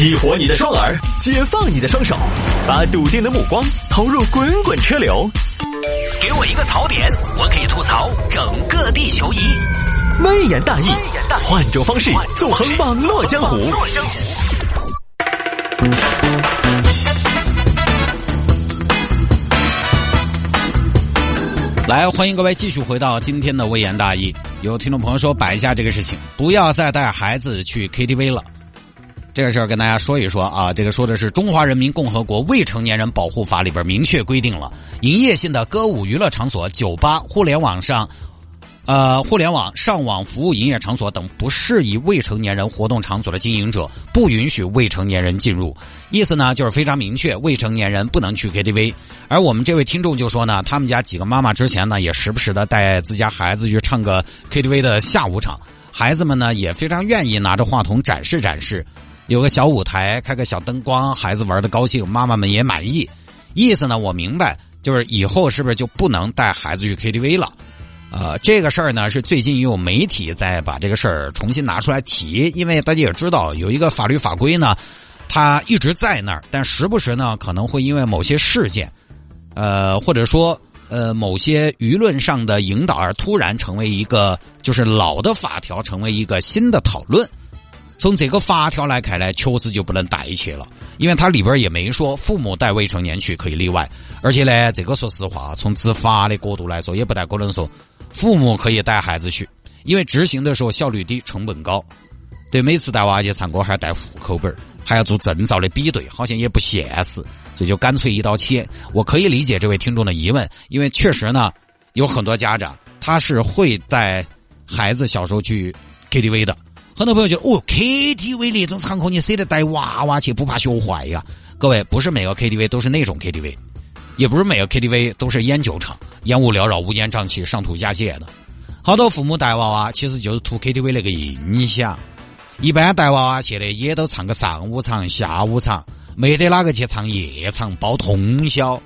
激活你的双耳，解放你的双手，把笃定的目光投入滚滚车流。给我一个槽点，我可以吐槽整个地球仪。微言大义，换种方式纵横网络江湖。来，欢迎各位继续回到今天的微言大义。有听众朋友说，摆一下这个事情，不要再带孩子去 KTV 了。这个事儿跟大家说一说啊，这个说的是《中华人民共和国未成年人保护法》里边明确规定了，营业性的歌舞娱乐场所、酒吧、互联网上。呃，互联网上网服务营业场所等不适宜未成年人活动场所的经营者，不允许未成年人进入。意思呢，就是非常明确，未成年人不能去 KTV。而我们这位听众就说呢，他们家几个妈妈之前呢，也时不时的带自家孩子去唱个 KTV 的下午场，孩子们呢也非常愿意拿着话筒展示展示，有个小舞台，开个小灯光，孩子玩的高兴，妈妈们也满意。意思呢，我明白，就是以后是不是就不能带孩子去 KTV 了？呃，这个事儿呢是最近有媒体在把这个事儿重新拿出来提，因为大家也知道有一个法律法规呢，它一直在那儿，但时不时呢可能会因为某些事件，呃，或者说呃某些舆论上的引导而突然成为一个就是老的法条成为一个新的讨论。从这个法条来看呢，确实就不能带去了，因为它里边也没说父母带未成年去可以例外，而且呢，这个说实话，从执法的角度来说，也不太可能说。父母可以带孩子去，因为执行的时候效率低、成本高。对，每次带娃去唱歌还要带户口本还要做证照的比对，好像也不现实，所以就干脆一刀切。我可以理解这位听众的疑问，因为确实呢，有很多家长他是会带孩子小时候去 KTV 的。很多朋友觉得，哦，KTV 那种场合你舍得带娃娃去，不怕学坏呀？各位，不是每个 KTV 都是那种 KTV。也不是每个 KTV 都是烟酒场，烟雾缭绕、乌烟瘴气、上吐下泻的。好多父母带娃娃，其实就是图 KTV 那个印象。一般带娃娃去的也都唱个上午场、下午场，没得哪个去唱夜场包通宵。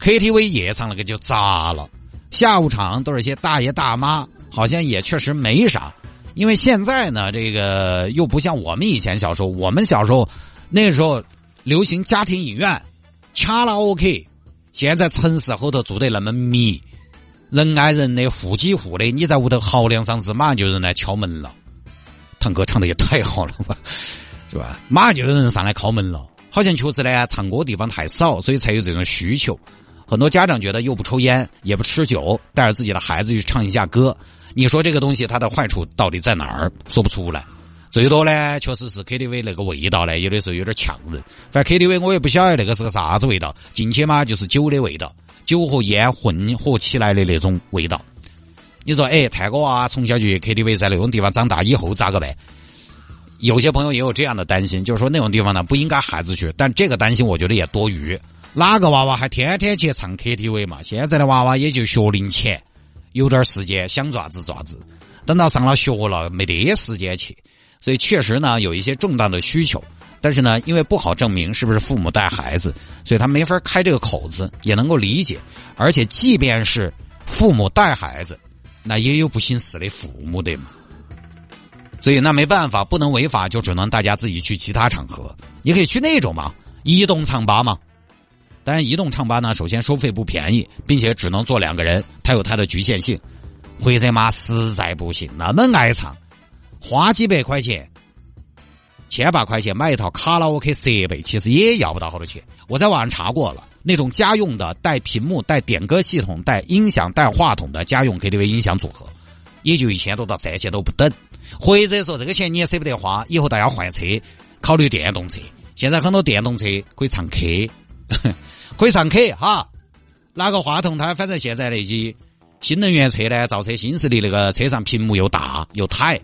KTV 夜场那个就杂了，下午场都是些大爷大妈，好像也确实没啥。因为现在呢，这个又不像我们以前小时候，我们小时候那时候流行家庭影院，卡拉 OK。现在城市后头住得那么密，人挨人的，户挤户的，你在屋头嚎两嗓子，马上就有人来敲门了。堂哥唱的也太好了吧，是吧？马上就有人上来敲门了。好像确实呢，唱歌地方太少，所以才有这种需求。很多家长觉得又不抽烟，也不吃酒，带着自己的孩子去唱一下歌。你说这个东西它的坏处到底在哪儿？说不出来。最多呢，确实是 KTV 那个味道呢，有的时候有点呛人。反正 KTV 我也不晓得那个是个啥子味道，进去嘛就是酒的味道，酒和烟混合起来的那种味道。你说，哎，泰哥啊，从小就去 KTV，在那种地方长大以后咋个办？有些朋友也有这样的担心，就是说那种地方呢不应该孩子去，但这个担心我觉得也多余。哪个娃娃还天天去唱 KTV 嘛？现在的娃娃也就学龄前，有点时间想爪子爪子，等到上了学了没得时间去。所以确实呢，有一些重大的需求，但是呢，因为不好证明是不是父母带孩子，所以他没法开这个口子，也能够理解。而且，即便是父母带孩子，那也有不姓事的父母的嘛。所以那没办法，不能违法，就只能大家自己去其他场合。你可以去那种嘛，移动唱吧嘛。当然，移动唱吧呢，首先收费不便宜，并且只能坐两个人，它有它的局限性。或者嘛，实在不行，那么爱唱。花几百块钱、千把块钱买一套卡拉 OK 设备，其实也要不到好多钱。我在网上查过了，那种家用的带屏幕、带点歌系统、带音响、带话筒的家用 KTV 音响组合，也就一千多到三千多不等。或者说这个钱你也舍不得花，以后大家换车，考虑电动车。现在很多电动车可以唱 K，可以上 K 哈。拿个话筒，它反正现在那些新能源车呢，造车新势力那个车上屏幕又大又抬。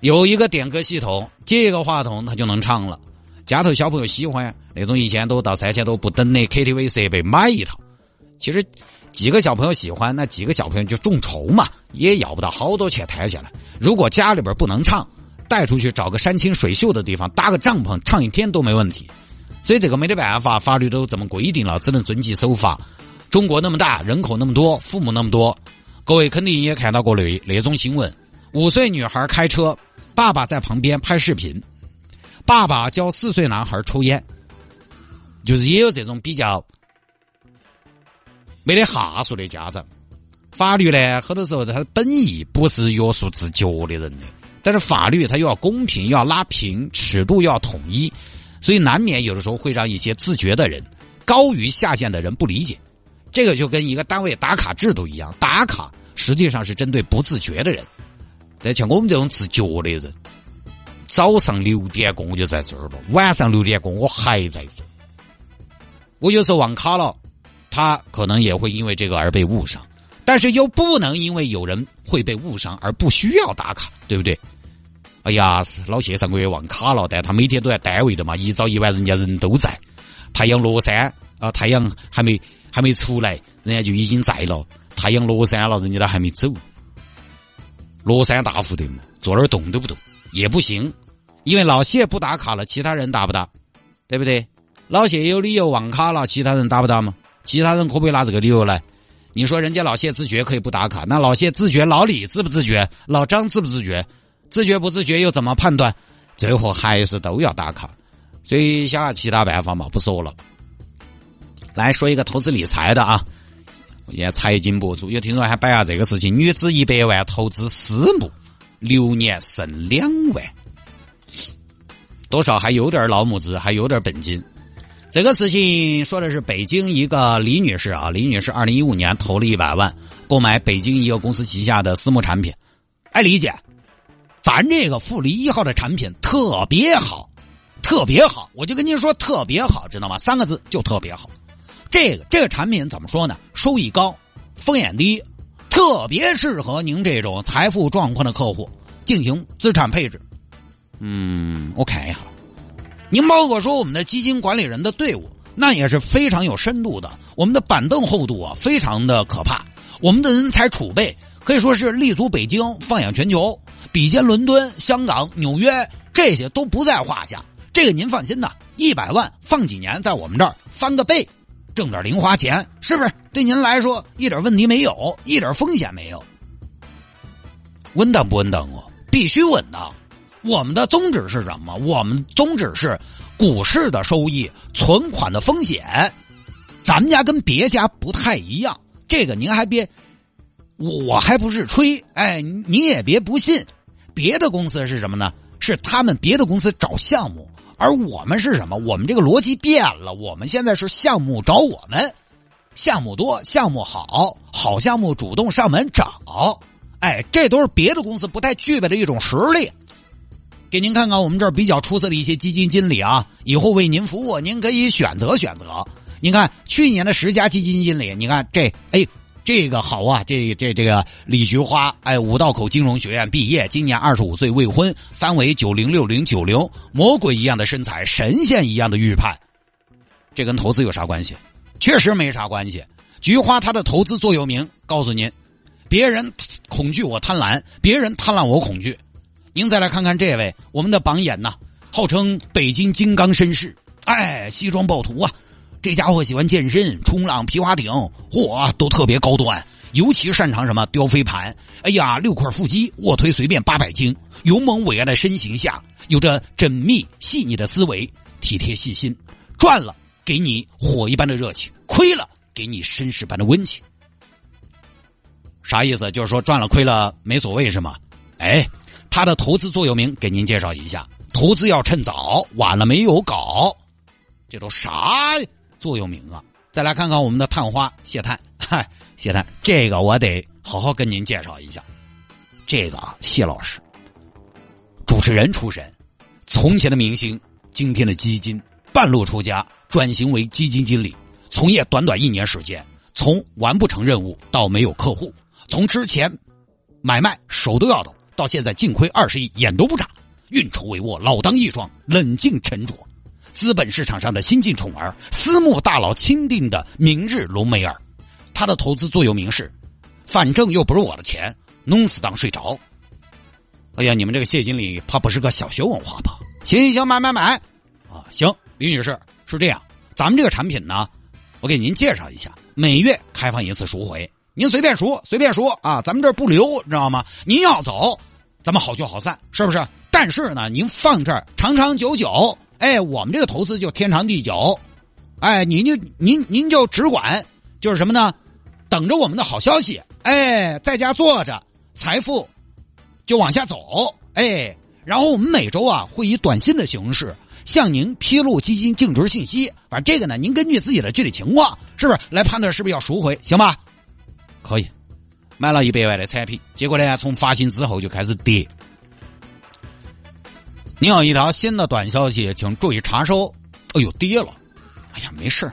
有一个点歌系统，接一个话筒，它就能唱了。家头小朋友喜欢那种一千多到三千多不等的 KTV 设备，买一套。其实几个小朋友喜欢，那几个小朋友就众筹嘛，也要不到好多钱抬下来。如果家里边不能唱，带出去找个山清水秀的地方搭个帐篷唱一天都没问题。所以这个没得办法，法律都这么规定了，只能遵纪守法。中国那么大，人口那么多，父母那么多，各位肯定也看到过那那种新闻：五岁女孩开车。爸爸在旁边拍视频，爸爸教四岁男孩抽烟，就是也有这种比较没得哈数的家长。法律呢，很多时候它的本意不是约束自觉的人的，但是法律它又要公平，要拉平，尺度要统一，所以难免有的时候会让一些自觉的人高于下限的人不理解。这个就跟一个单位打卡制度一样，打卡实际上是针对不自觉的人。但像我们这种自觉的人，早上六点过我就在这儿了，晚上六点过我还在这儿。我有时候忘卡了，他可能也会因为这个而被误伤。但是又不能因为有人会被误伤而不需要打卡，对不对？哎呀，老谢上个月忘卡了，但他每天都在单位的嘛，一早一晚人家人都在。太阳落山啊，太阳还没还没出来，人家就已经在了。太阳落山了，人家都还没走。落山大户的嘛，坐那儿动都不动也不行，因为老谢不打卡了，其他人打不打？对不对？老谢有理由忘卡了，其他人打不打嘛？其他人可不可以拿这个理由来？你说人家老谢自觉可以不打卡，那老谢自觉，老李自不自觉？老张自不自觉？自觉不自觉又怎么判断？最后还是都要打卡，所以想下其他办法嘛，不说了。来说一个投资理财的啊，也财经博主有听说还摆下这个事情：女子一百万投资私募，六年剩两万，多少还有点老母子，还有点本金。这个事情说的是北京一个李女士啊，李女士二零一五年投了一百万购买北京一个公司旗下的私募产品。哎，李姐，咱这个富力一号的产品特别好，特别好，我就跟您说特别好，知道吗？三个字就特别好。这个这个产品怎么说呢？收益高，风险低，特别适合您这种财富状况的客户进行资产配置。嗯，我看一下。您包括说我们的基金管理人的队伍，那也是非常有深度的。我们的板凳厚度啊，非常的可怕。我们的人才储备可以说是立足北京，放眼全球，比肩伦敦、香港、纽约这些都不在话下。这个您放心呐，一百万放几年，在我们这儿翻个倍，挣点零花钱，是不是？对您来说一点问题没有，一点风险没有。稳当不稳当啊？必须稳当。我们的宗旨是什么？我们宗旨是股市的收益、存款的风险。咱们家跟别家不太一样，这个您还别，我还不是吹，哎，您也别不信。别的公司是什么呢？是他们别的公司找项目，而我们是什么？我们这个逻辑变了，我们现在是项目找我们，项目多，项目好，好项目主动上门找，哎，这都是别的公司不太具备的一种实力。给您看看我们这儿比较出色的一些基金经理啊，以后为您服务，您可以选择选择。您看去年的十家基金经理，你看这，哎，这个好啊，这这这个李菊花，哎，五道口金融学院毕业，今年二十五岁，未婚，三围九零六零九零，魔鬼一样的身材，神仙一样的预判，这跟投资有啥关系？确实没啥关系。菊花它的投资座右铭告诉您：别人恐惧我贪婪，别人贪婪我恐惧。您再来看看这位，我们的榜眼呐，号称北京金刚绅士，哎，西装暴徒啊，这家伙喜欢健身、冲浪、皮划艇，嚯，都特别高端，尤其擅长什么雕飞盘。哎呀，六块腹肌，卧推随便八百斤，勇猛伟岸的身形下，有着缜密细腻的思维，体贴细心，赚了给你火一般的热情，亏了给你绅士般的温情。啥意思？就是说赚了亏了没所谓是吗？哎。他的投资座右铭给您介绍一下：投资要趁早，晚了没有搞。这都啥座右铭啊？再来看看我们的探花谢探，嗨，谢探，这个我得好好跟您介绍一下。这个啊谢老师，主持人出身，从前的明星，今天的基金，半路出家，转型为基金经理，从业短短一年时间，从完不成任务到没有客户，从之前买卖手都要抖。到现在净亏二十亿，眼都不眨，运筹帷幄，老当益壮，冷静沉着，资本市场上的新晋宠儿，私募大佬钦定的明日隆美尔。他的投资座右铭是：反正又不是我的钱，弄死当睡着。哎呀，你们这个谢经理怕不是个小学文化吧？行行行，买买买啊！行，李女士是这样，咱们这个产品呢，我给您介绍一下，每月开放一次赎回。您随便赎，随便赎啊，咱们这儿不留，知道吗？您要走，咱们好聚好散，是不是？但是呢，您放这儿长长久久，哎，我们这个投资就天长地久，哎，您就您您就只管就是什么呢？等着我们的好消息，哎，在家坐着，财富就往下走，哎，然后我们每周啊会以短信的形式向您披露基金净值信息，反正这个呢，您根据自己的具体情况，是不是来判断是不是要赎回，行吧？可以，买了一百万的产品，结果呢，从发行之后就开始跌。您有一条新的短消息，请注意查收。哎呦，跌了！哎呀，没事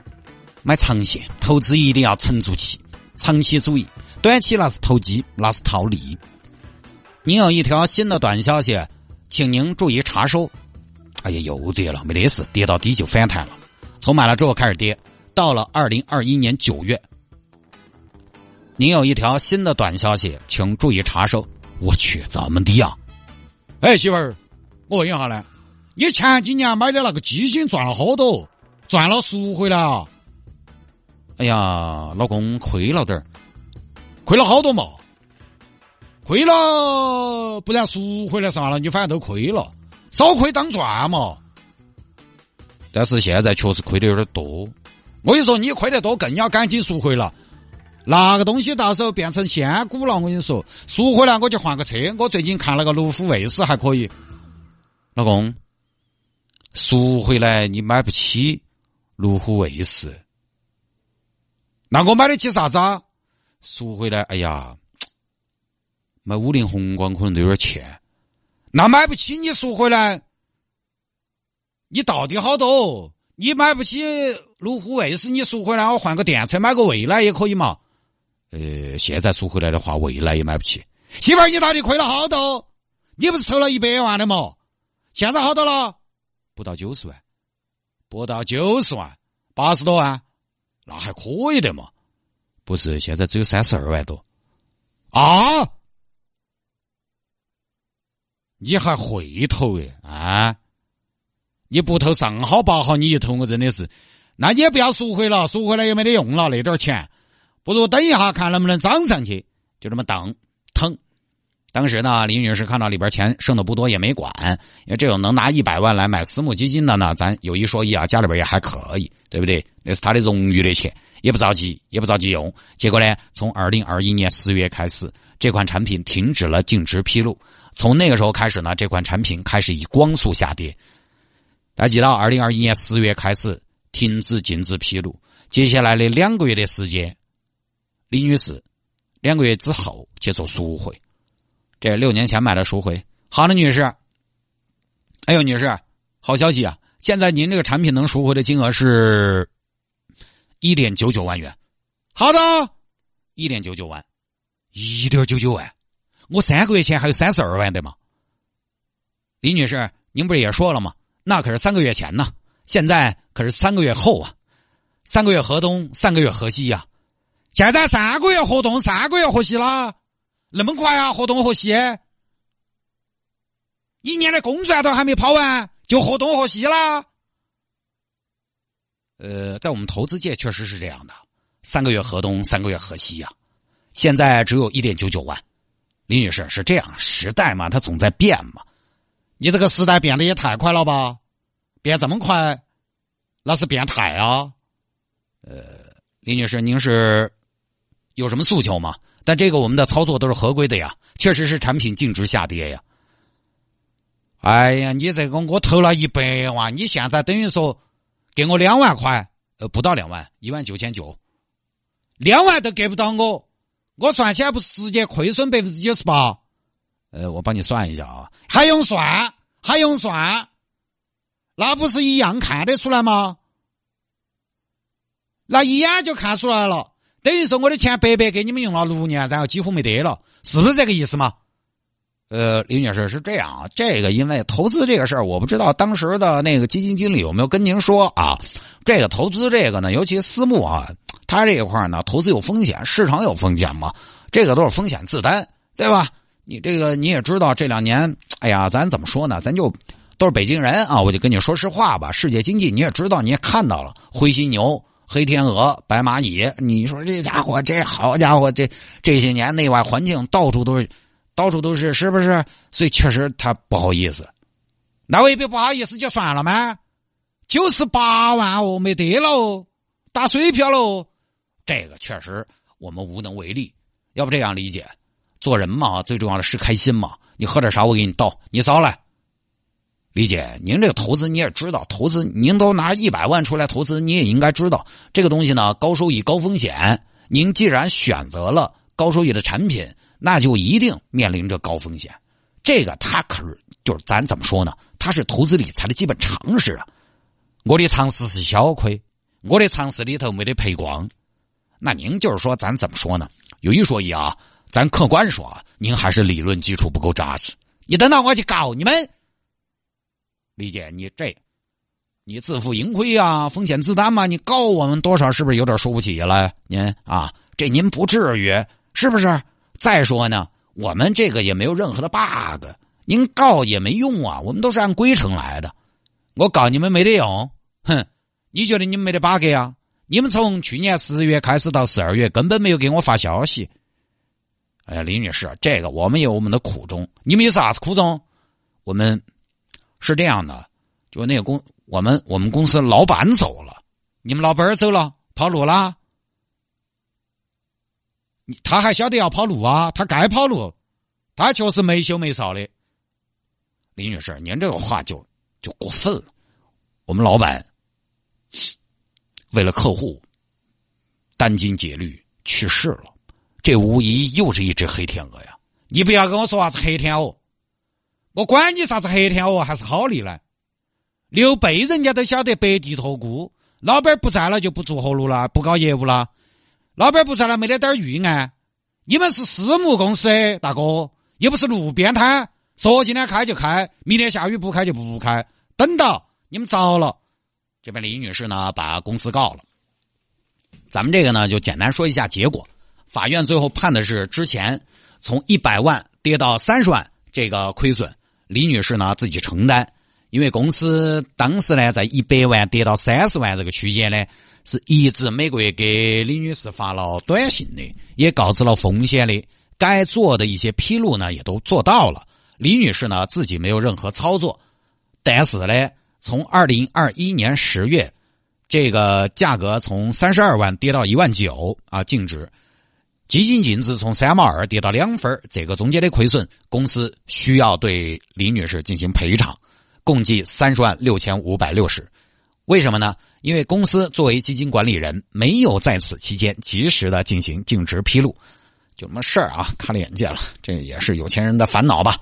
买长线投资一定要沉住气，长期主义，短期那是投机，那是套利。您有一条新的短消息，请您注意查收。哎呀，又跌了，没得事，跌到底就反弹了。从买了之后开始跌，到了二零二一年九月，您有一条新的短消息，请注意查收。我去，怎么低啊！哎，媳妇儿。我问一下呢，你前几年买的那个基金赚了好多？赚了赎回来啊？哎呀，老公亏了点儿，亏了好多嘛？亏了，不然赎回来算了，你反正都亏了，少亏当赚嘛。但是现在确实亏的有点多。我跟你说，你亏得多，更要赶紧赎回了。那个东西到时候变成仙股了，我跟你说，赎回来我就换个车。我最近看了个路虎卫士还可以。老公，赎回来你买不起路虎卫士，那我买得起啥子啊？赎回来，哎呀，买五菱宏光可能都有点欠。那买不起你赎回来，你到底好多？你买不起路虎卫士，你赎回来我换个电车买个蔚来也可以嘛？呃，现在赎回来的话，蔚来也买不起。媳妇儿，你到底亏了好多？你不是投了一百万的吗？现在好多了，不到九十万，不到九十万，八十多万，那还可以的嘛？不是，现在只有三十二万多啊！你还会投哎啊？你不投上好八好，你一投我真的是，那你也不要赎回了，赎回来也没得用了，那点钱，不如等一下看能不能涨上去，就这么当疼。当时呢，李女士看到里边钱剩的不多，也没管，因为这种能拿一百万来买私募基金的呢，咱有一说一啊，家里边也还可以，对不对？那是他的荣誉的钱，也不着急，也不着急用。结果呢，从二零二一年十月开始，这款产品停止了净值披露，从那个时候开始呢，这款产品开始以光速下跌。大家记到二零二一年十月开始停止净值披露，接下来的两个月的时间，李女士两个月之后去做赎回。这六年前买的赎回，好的，女士。哎呦，女士，好消息啊！现在您这个产品能赎回的金额是一点九九万元。好的，一点九九万，一点九九万。我三个月前还有三十二万的嘛。李女士，您不是也说了吗？那可是三个月前呢，现在可是三个月后啊，三个月河东，三个月河西呀。现在三个月河东，三个月河西啦。那么快啊！河东河西，一年的工赚都还没跑完，就河东河西啦。呃，在我们投资界确实是这样的，三个月河东，三个月河西呀。现在只有一点九九万，李女士是这样，时代嘛，它总在变嘛。你这个时代变得也太快了吧？变这么快，那是变态啊！呃，李女士，您是有什么诉求吗？但这个我们的操作都是合规的呀，确实是产品净值下跌呀。哎呀，你这个我投了一百万，你现在等于说给我两万块，呃，不到两万，一万九千九，两万都给不到我，我算起来不是直接亏损百分之九十八？呃，我帮你算一下啊，还用算？还用算？那不是一样看得出来吗？那一眼就看出来了。等于说我的钱白白给你们用了六年，然后几乎没得了，是不是这个意思吗？呃，李女士是这样啊，这个因为投资这个事儿，我不知道当时的那个基金经理有没有跟您说啊？这个投资这个呢，尤其私募啊，它这一块呢，投资有风险，市场有风险嘛，这个都是风险自担，对吧？你这个你也知道，这两年，哎呀，咱怎么说呢？咱就都是北京人啊，我就跟你说实话吧，世界经济你也知道，你也看到了，灰犀牛。黑天鹅、白蚂蚁，你说这家伙，这好家伙，这这些年内外环境到处都是，到处都是，是不是？所以确实他不好意思。那未必不好意思就算了吗？九十八万哦，没得了哦，打水漂了哦。这个确实我们无能为力。要不这样理解，做人嘛，最重要的是开心嘛。你喝点啥，我给你倒。你扫来。李姐，您这个投资你也知道，投资您都拿一百万出来投资，你也应该知道这个东西呢，高收益高风险。您既然选择了高收益的产品，那就一定面临着高风险。这个他可是就是咱怎么说呢？他是投资理财的基本常识啊。我的常识是小亏，我的常识里头没得赔光。那您就是说，咱怎么说呢？有一说一啊，咱客观说啊，您还是理论基础不够扎实。你等到我去告你们。李姐，你这，你自负盈亏啊，风险自担嘛？你告我们多少，是不是有点说不起了？您啊，这您不至于，是不是？再说呢，我们这个也没有任何的 bug，您告也没用啊，我们都是按规程来的。我告你们没得用，哼！你觉得你们没得 bug 呀？你们从去年十月开始到十二月，根本没有给我发消息。哎呀，李女士，这个我们有我们的苦衷，你们有啥子苦衷？我们。是这样的，就那个公，我们我们公司老板走了，你们老板走了，跑路了。他还晓得要跑路啊？他该跑路，他确实没羞没臊的。李女士，您这个话就就过分了。我们老板为了客户殚精竭虑去世了，这无疑又是一只黑天鹅呀！你不要跟我说啥子黑天鹅。我管你啥子黑天鹅还是好利呢？刘备人家都晓得白帝托孤，老板不在了就不做活路了，不搞业务了。老板不在了没得点预案。你们是私募公司，大哥，又不是路边摊，说今天开就开，明天下雨不开就不开。等到你们着了，这边李女士呢把公司告了。咱们这个呢就简单说一下结果。法院最后判的是之前从一百万跌到三十万这个亏损。李女士呢自己承担，因为公司当时呢在一百万跌到三十万这个区间呢，是一直每个月给李女士发了短信的，也告知了风险的，该做的一些披露呢也都做到了。李女士呢自己没有任何操作，但是呢，从二零二一年十月，这个价格从三十二万跌到一万九啊，净值。基金净值从三毛二跌到两分这个中间的亏损，公司需要对李女士进行赔偿，共计三十万六千五百六十。为什么呢？因为公司作为基金管理人，没有在此期间及时的进行净值披露，就这么事儿啊，开了眼界了。这也是有钱人的烦恼吧？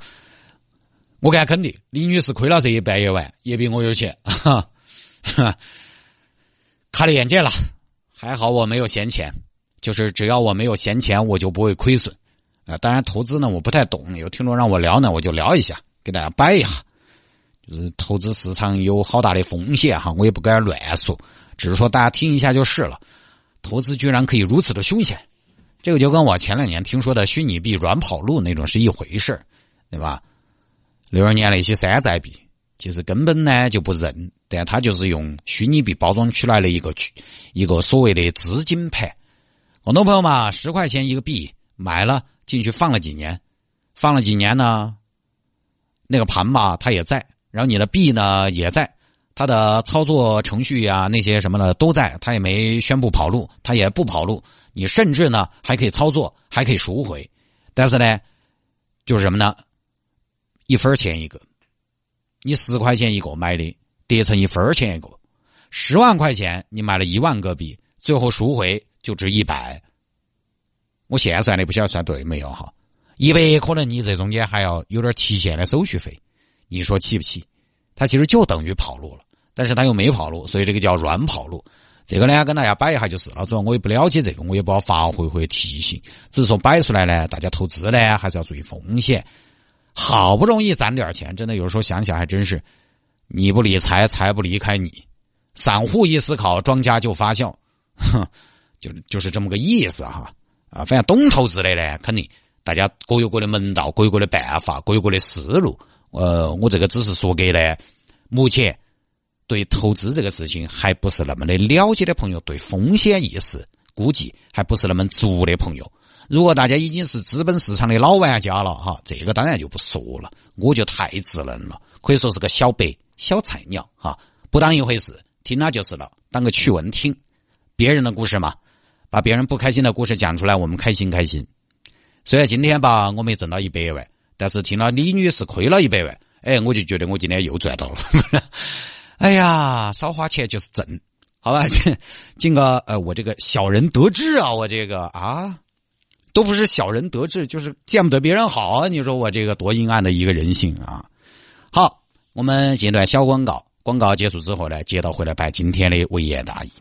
我敢肯定，李女士亏了这一百亿万，也比我有钱。哈，开了眼界了，还好我没有闲钱。就是只要我没有闲钱，我就不会亏损，啊，当然投资呢我不太懂，有听众让我聊呢，我就聊一下，给大家掰一下。就是投资市场有好大的风险哈，我也不敢乱说，只是说大家听一下就是了。投资居然可以如此的凶险，这个就跟我前两年听说的虚拟币软跑路那种是一回事对吧？六二年那些山寨币，其实根本呢就不认，但他就是用虚拟币包装出来的一个一个所谓的资金盘。很多朋友嘛，十块钱一个币买了进去放了几年，放了几年呢？那个盘吧，它也在，然后你的币呢也在，它的操作程序呀那些什么的都在，它也没宣布跑路，它也不跑路。你甚至呢还可以操作，还可以赎回。但是呢，就是什么呢？一分钱一个，你十块钱一个买的，跌成一分钱一个，十万块钱你买了一万个币，最后赎回。就值一百，我现在算的不晓得算对没有哈？一百可能你这中间还要有点提现的手续费，你说气不气？它其实就等于跑路了，但是它又没跑路，所以这个叫软跑路。这个呢，跟大家摆一下就是了。主要我也不了解这个，我也不好发挥或提醒，只是说摆出来呢，大家投资呢还是要注意风险。好不容易攒点钱，真的有时候想想还真是，你不理财，财不离开你。散户一思考，庄家就发笑，哼。就就是这么个意思哈，啊，反正懂投资的呢，肯定大家各有各的门道，各有各的办法，各有各的思路。呃，我这个只是说给呢，目前对投资这个事情还不是那么的了解的朋友，对风险意识估计还不是那么足的朋友。如果大家已经是资本市场的老玩家了哈，这个当然就不说了，我就太稚嫩了，可以说是个小白、小菜鸟哈，不当一回事，听了就是了，当个趣闻听。别人的故事嘛，把别人不开心的故事讲出来，我们开心开心。虽然今天吧，我没挣到一百万，但是听了李女士亏了一百万，哎，我就觉得我今天又赚到了。哎呀，少花钱就是挣，好吧？进个呃，我这个小人得志啊，我这个啊，都不是小人得志，就是见不得别人好啊。你说我这个多阴暗的一个人性啊！好，我们剪段小广告，广告结束之后呢，接着回来摆今天的微言大义。